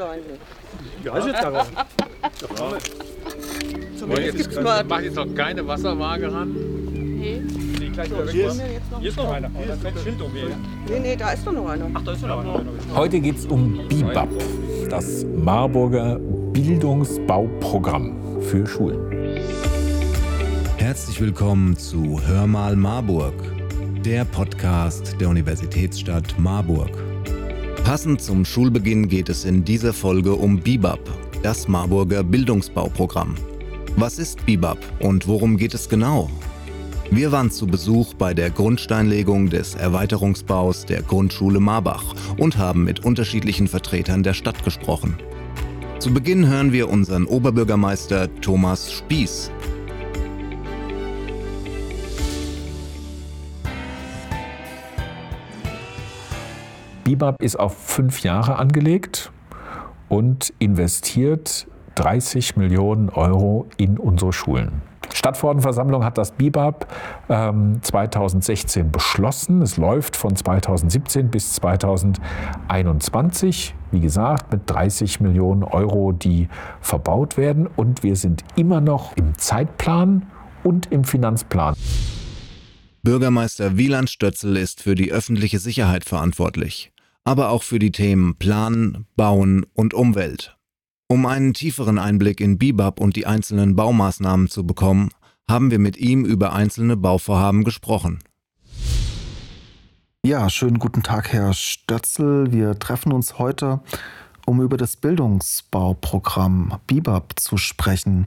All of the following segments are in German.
Stein. Ja, ist jetzt aber. Zumindest gibt's Jetzt mal. macht jetzt noch keine Wasserwaage ran. Nee, Hier ist, noch. hier ist noch einer. Ein Schild um nee, nee, da ist doch noch einer. Ach, da ist noch einer. Heute geht es um BIBAP, das Marburger Bildungsbauprogramm für Schulen. Herzlich willkommen zu Hör mal Marburg, der Podcast der Universitätsstadt Marburg. Passend zum Schulbeginn geht es in dieser Folge um BIBAP, das Marburger Bildungsbauprogramm. Was ist BIBAP und worum geht es genau? Wir waren zu Besuch bei der Grundsteinlegung des Erweiterungsbaus der Grundschule Marbach und haben mit unterschiedlichen Vertretern der Stadt gesprochen. Zu Beginn hören wir unseren Oberbürgermeister Thomas Spieß. BIBAP ist auf fünf Jahre angelegt und investiert 30 Millionen Euro in unsere Schulen. Stadtverordnetenversammlung hat das BIBAP ähm, 2016 beschlossen. Es läuft von 2017 bis 2021. Wie gesagt, mit 30 Millionen Euro, die verbaut werden. Und wir sind immer noch im Zeitplan und im Finanzplan. Bürgermeister Wieland Stötzel ist für die öffentliche Sicherheit verantwortlich, aber auch für die Themen Planen, Bauen und Umwelt. Um einen tieferen Einblick in BIBAP und die einzelnen Baumaßnahmen zu bekommen, haben wir mit ihm über einzelne Bauvorhaben gesprochen. Ja, schönen guten Tag, Herr Stötzel. Wir treffen uns heute, um über das Bildungsbauprogramm BIBAP zu sprechen.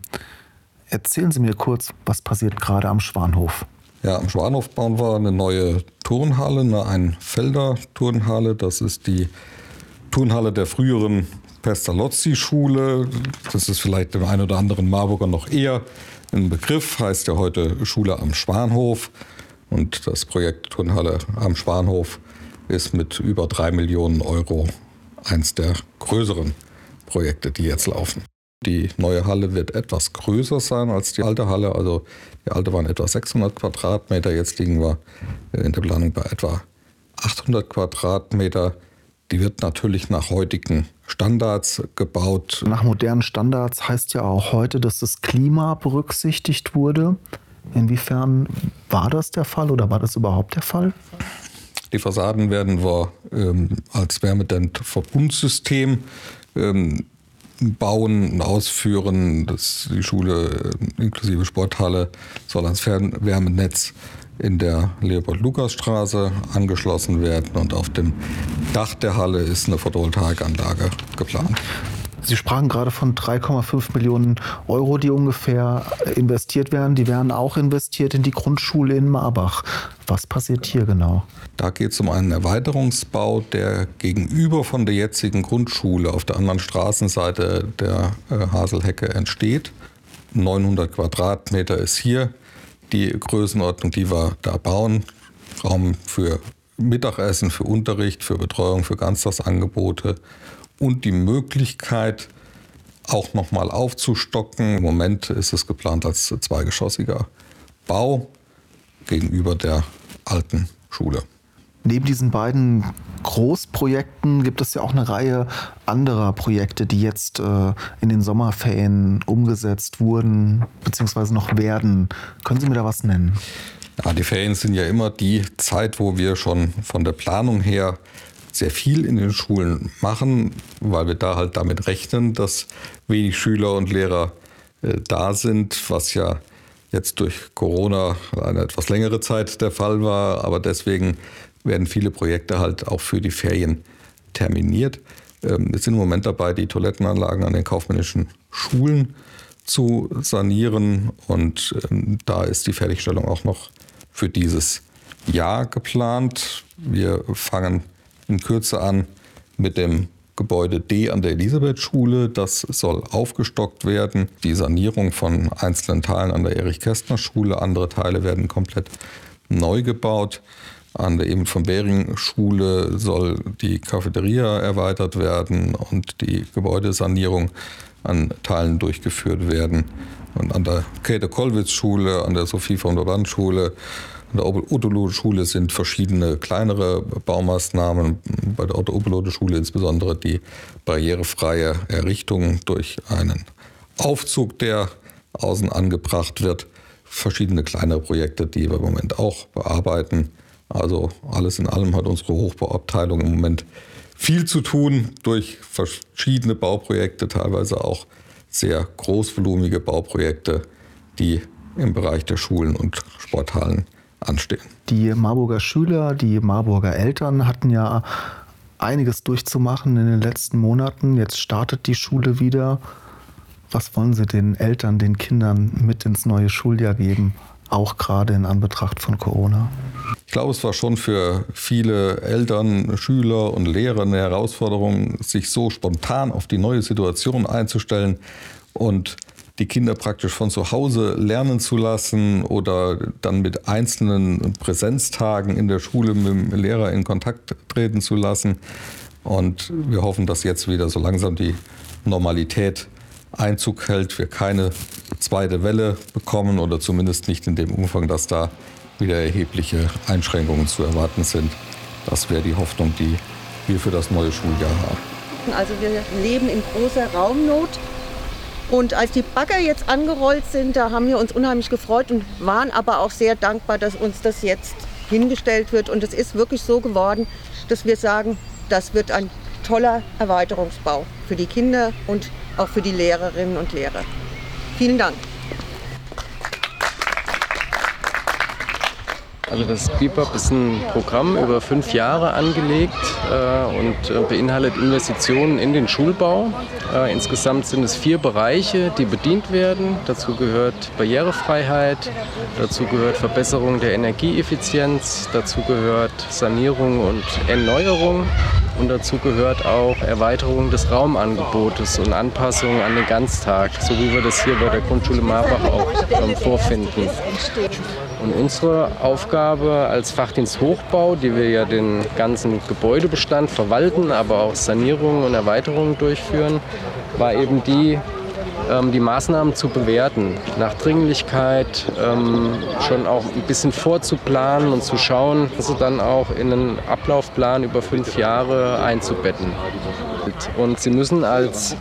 Erzählen Sie mir kurz, was passiert gerade am Schwanhof. Ja, am Schwanhof bauen wir eine neue Turnhalle, eine Einfelder-Turnhalle. Das ist die Turnhalle der früheren Pestalozzi-Schule. Das ist vielleicht dem einen oder anderen Marburger noch eher ein Begriff, heißt ja heute Schule am Schwanhof. Und das Projekt Turnhalle am Schwanhof ist mit über drei Millionen Euro eins der größeren Projekte, die jetzt laufen. Die neue Halle wird etwas größer sein als die alte Halle. Also die alte waren etwa 600 Quadratmeter. Jetzt liegen wir in der Planung bei etwa 800 Quadratmeter. Die wird natürlich nach heutigen Standards gebaut. Nach modernen Standards heißt ja auch heute, dass das Klima berücksichtigt wurde. Inwiefern war das der Fall oder war das überhaupt der Fall? Die Fassaden werden wir ähm, als Wärmedämmverbundsystem ähm, bauen und ausführen. Das, die Schule äh, inklusive Sporthalle soll ans Fernwärmenetz in der Leopold-Lukas-Straße angeschlossen werden und auf dem Dach der Halle ist eine Photovoltaikanlage geplant. Sie sprachen gerade von 3,5 Millionen Euro, die ungefähr investiert werden. Die werden auch investiert in die Grundschule in Marbach. Was passiert hier genau? Da geht es um einen Erweiterungsbau, der gegenüber von der jetzigen Grundschule auf der anderen Straßenseite der äh, Haselhecke entsteht. 900 Quadratmeter ist hier die Größenordnung, die wir da bauen. Raum für Mittagessen, für Unterricht, für Betreuung, für Ganztagsangebote und die Möglichkeit, auch nochmal aufzustocken. Im Moment ist es geplant als zweigeschossiger Bau gegenüber der alten Schule. Neben diesen beiden Großprojekten gibt es ja auch eine Reihe anderer Projekte, die jetzt äh, in den Sommerferien umgesetzt wurden bzw. noch werden. Können Sie mir da was nennen? Ja, die Ferien sind ja immer die Zeit, wo wir schon von der Planung her sehr viel in den Schulen machen, weil wir da halt damit rechnen, dass wenig Schüler und Lehrer äh, da sind, was ja jetzt durch Corona eine etwas längere Zeit der Fall war. Aber deswegen werden viele Projekte halt auch für die Ferien terminiert. Ähm, wir sind im Moment dabei, die Toilettenanlagen an den kaufmännischen Schulen zu sanieren und ähm, da ist die Fertigstellung auch noch für dieses Jahr geplant. Wir fangen in Kürze an mit dem Gebäude D an der Elisabethschule. Das soll aufgestockt werden. Die Sanierung von einzelnen Teilen an der Erich-Kästner-Schule. Andere Teile werden komplett neu gebaut. An der eben von Behring Schule soll die Cafeteria erweitert werden und die Gebäudesanierung an Teilen durchgeführt werden. Und an der Käthe-Kollwitz-Schule, an der Sophie von der Wand Schule In der Otto-Lode-Schule sind verschiedene kleinere Baumaßnahmen. Bei der Otto-Lode-Schule insbesondere die barrierefreie Errichtung durch einen Aufzug, der außen angebracht wird. Verschiedene kleinere Projekte, die wir im Moment auch bearbeiten. Also alles in allem hat unsere Hochbauabteilung im Moment viel zu tun durch verschiedene Bauprojekte, teilweise auch sehr großvolumige Bauprojekte, die im Bereich der Schulen und Sporthallen anstehen. Die Marburger Schüler, die Marburger Eltern hatten ja einiges durchzumachen in den letzten Monaten. Jetzt startet die Schule wieder. Was wollen Sie den Eltern, den Kindern mit ins neue Schuljahr geben, auch gerade in Anbetracht von Corona? Ich glaube, es war schon für viele Eltern, Schüler und Lehrer eine Herausforderung, sich so spontan auf die neue Situation einzustellen und die Kinder praktisch von zu Hause lernen zu lassen oder dann mit einzelnen Präsenztagen in der Schule mit dem Lehrer in Kontakt treten zu lassen. Und wir hoffen, dass jetzt wieder so langsam die Normalität Einzug hält, wir keine zweite Welle bekommen oder zumindest nicht in dem Umfang, dass da wieder erhebliche Einschränkungen zu erwarten sind. Das wäre die Hoffnung, die wir für das neue Schuljahr haben. Also wir leben in großer Raumnot. Und als die Bagger jetzt angerollt sind, da haben wir uns unheimlich gefreut und waren aber auch sehr dankbar, dass uns das jetzt hingestellt wird. Und es ist wirklich so geworden, dass wir sagen, das wird ein toller Erweiterungsbau für die Kinder und auch für die Lehrerinnen und Lehrer. Vielen Dank. Also das BIPAP ist ein Programm über fünf Jahre angelegt äh, und äh, beinhaltet Investitionen in den Schulbau. Äh, insgesamt sind es vier Bereiche, die bedient werden. Dazu gehört Barrierefreiheit, dazu gehört Verbesserung der Energieeffizienz, dazu gehört Sanierung und Erneuerung und dazu gehört auch Erweiterung des Raumangebotes und Anpassung an den Ganztag, so wie wir das hier bei der Grundschule Marbach auch ähm, vorfinden. Und unsere Aufgabe als Fachdienst Hochbau, die wir ja den ganzen Gebäudebestand verwalten, aber auch Sanierungen und Erweiterungen durchführen, war eben die, die Maßnahmen zu bewerten, nach Dringlichkeit ähm, schon auch ein bisschen vorzuplanen und zu schauen, also dann auch in einen Ablaufplan über fünf Jahre einzubetten. Und Sie müssen als,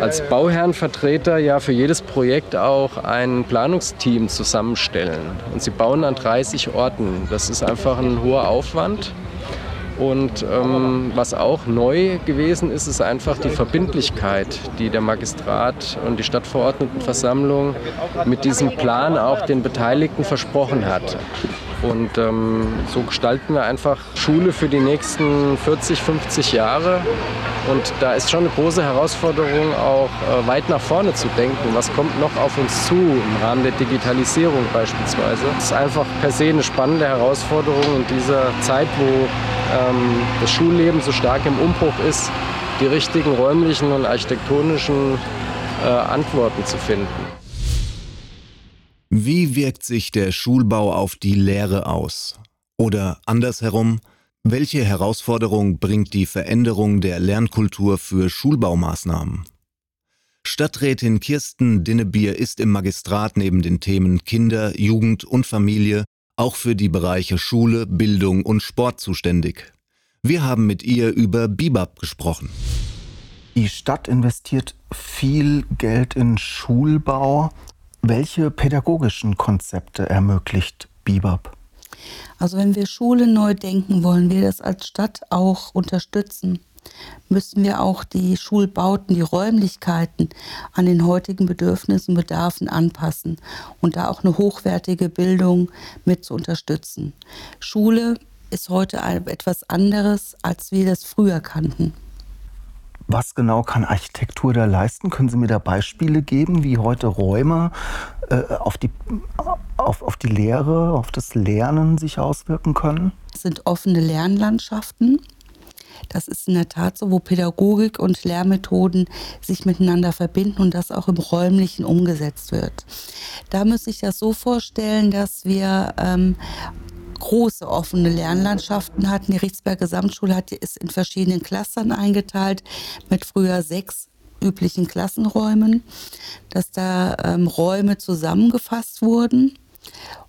als Bauherrenvertreter ja für jedes Projekt auch ein Planungsteam zusammenstellen. Und Sie bauen an 30 Orten. Das ist einfach ein hoher Aufwand. Und ähm, was auch neu gewesen ist, ist einfach die Verbindlichkeit, die der Magistrat und die Stadtverordnetenversammlung mit diesem Plan auch den Beteiligten versprochen hat. Und ähm, so gestalten wir einfach Schule für die nächsten 40, 50 Jahre. Und da ist schon eine große Herausforderung, auch äh, weit nach vorne zu denken. Was kommt noch auf uns zu im Rahmen der Digitalisierung beispielsweise? Es ist einfach per se eine spannende Herausforderung in dieser Zeit, wo ähm, das Schulleben so stark im Umbruch ist, die richtigen räumlichen und architektonischen äh, Antworten zu finden. Wie wirkt sich der Schulbau auf die Lehre aus? Oder andersherum, welche Herausforderung bringt die Veränderung der Lernkultur für Schulbaumaßnahmen? Stadträtin Kirsten Dinnebier ist im Magistrat neben den Themen Kinder, Jugend und Familie auch für die Bereiche Schule, Bildung und Sport zuständig. Wir haben mit ihr über Bibab gesprochen. Die Stadt investiert viel Geld in Schulbau. Welche pädagogischen Konzepte ermöglicht Bibab? Also wenn wir Schule neu denken wollen, wir das als Stadt auch unterstützen, müssen wir auch die Schulbauten, die Räumlichkeiten an den heutigen Bedürfnissen und Bedarfen anpassen und da auch eine hochwertige Bildung mit zu unterstützen. Schule ist heute etwas anderes, als wir das früher kannten. Was genau kann Architektur da leisten? Können Sie mir da Beispiele geben, wie heute Räume äh, auf, die, auf, auf die Lehre, auf das Lernen sich auswirken können? Es sind offene Lernlandschaften. Das ist in der Tat so, wo Pädagogik und Lehrmethoden sich miteinander verbinden und das auch im räumlichen umgesetzt wird. Da müsste ich das so vorstellen, dass wir ähm, große offene Lernlandschaften hatten. Die Richtsberg Gesamtschule hat, ist in verschiedenen Clustern eingeteilt mit früher sechs üblichen Klassenräumen, dass da ähm, Räume zusammengefasst wurden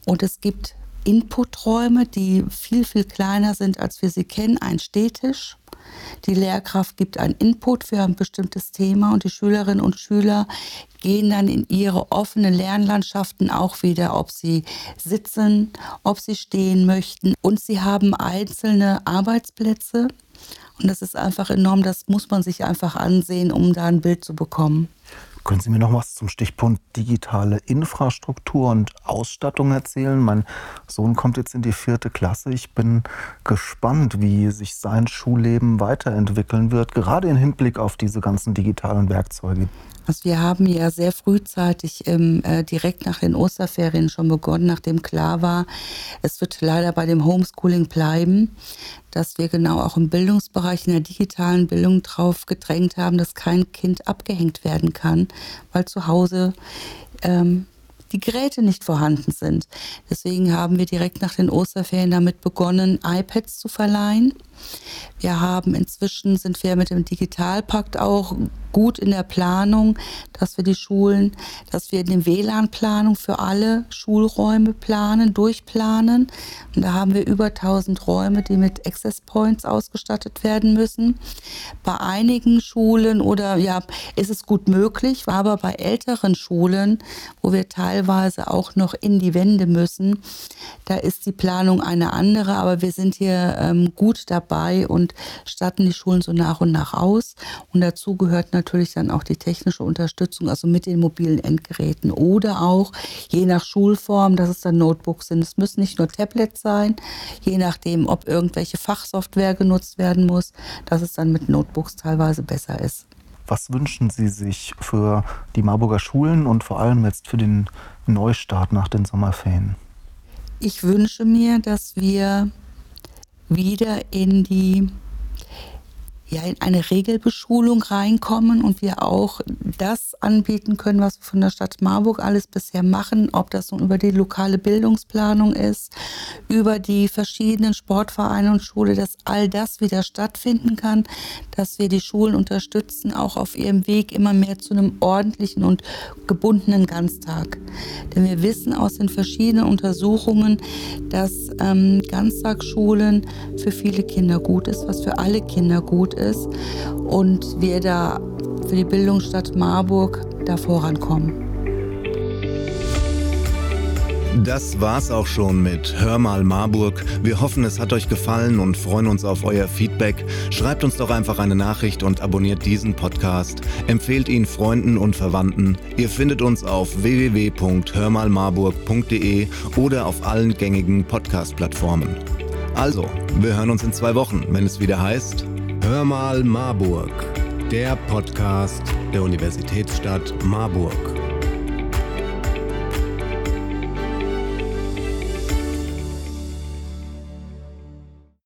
und es gibt Inputräume, die viel, viel kleiner sind, als wir sie kennen. Ein Stehtisch. Die Lehrkraft gibt einen Input für ein bestimmtes Thema und die Schülerinnen und Schüler gehen dann in ihre offenen Lernlandschaften auch wieder, ob sie sitzen, ob sie stehen möchten. Und sie haben einzelne Arbeitsplätze. Und das ist einfach enorm, das muss man sich einfach ansehen, um da ein Bild zu bekommen. Können Sie mir noch was zum Stichpunkt digitale Infrastruktur und Ausstattung erzählen? Mein Sohn kommt jetzt in die vierte Klasse. Ich bin gespannt, wie sich sein Schulleben weiterentwickeln wird, gerade im Hinblick auf diese ganzen digitalen Werkzeuge. Also wir haben ja sehr frühzeitig ähm, äh, direkt nach den Osterferien schon begonnen, nachdem klar war, es wird leider bei dem Homeschooling bleiben, dass wir genau auch im Bildungsbereich, in der digitalen Bildung drauf gedrängt haben, dass kein Kind abgehängt werden kann, weil zu Hause ähm, die Geräte nicht vorhanden sind. Deswegen haben wir direkt nach den Osterferien damit begonnen, iPads zu verleihen. Wir haben inzwischen, sind wir mit dem Digitalpakt auch gut in der Planung, dass wir die Schulen, dass wir eine WLAN-Planung für alle Schulräume planen, durchplanen. Und da haben wir über 1000 Räume, die mit Access Points ausgestattet werden müssen. Bei einigen Schulen oder ja, ist es gut möglich, aber bei älteren Schulen, wo wir teilweise auch noch in die Wände müssen, da ist die Planung eine andere, aber wir sind hier ähm, gut dabei und statten die Schulen so nach und nach aus. Und dazu gehört natürlich dann auch die technische Unterstützung, also mit den mobilen Endgeräten oder auch je nach Schulform, dass es dann Notebooks sind. Es müssen nicht nur Tablets sein, je nachdem, ob irgendwelche Fachsoftware genutzt werden muss, dass es dann mit Notebooks teilweise besser ist. Was wünschen Sie sich für die Marburger Schulen und vor allem jetzt für den Neustart nach den Sommerferien? Ich wünsche mir, dass wir wieder in die ja, in eine Regelbeschulung reinkommen und wir auch das anbieten können, was wir von der Stadt Marburg alles bisher machen, ob das nun über die lokale Bildungsplanung ist, über die verschiedenen Sportvereine und Schule, dass all das wieder stattfinden kann, dass wir die Schulen unterstützen, auch auf ihrem Weg immer mehr zu einem ordentlichen und gebundenen Ganztag. Denn wir wissen aus den verschiedenen Untersuchungen, dass ähm, Ganztagsschulen für viele Kinder gut ist, was für alle Kinder gut ist und wir da für die Bildungsstadt Marburg da vorankommen. Das war's auch schon mit Hör mal Marburg. Wir hoffen, es hat euch gefallen und freuen uns auf euer Feedback. Schreibt uns doch einfach eine Nachricht und abonniert diesen Podcast. Empfehlt ihn Freunden und Verwandten. Ihr findet uns auf www.hörmalmarburg.de oder auf allen gängigen Podcast-Plattformen. Also, wir hören uns in zwei Wochen, wenn es wieder heißt Hör mal Marburg, der Podcast der Universitätsstadt Marburg.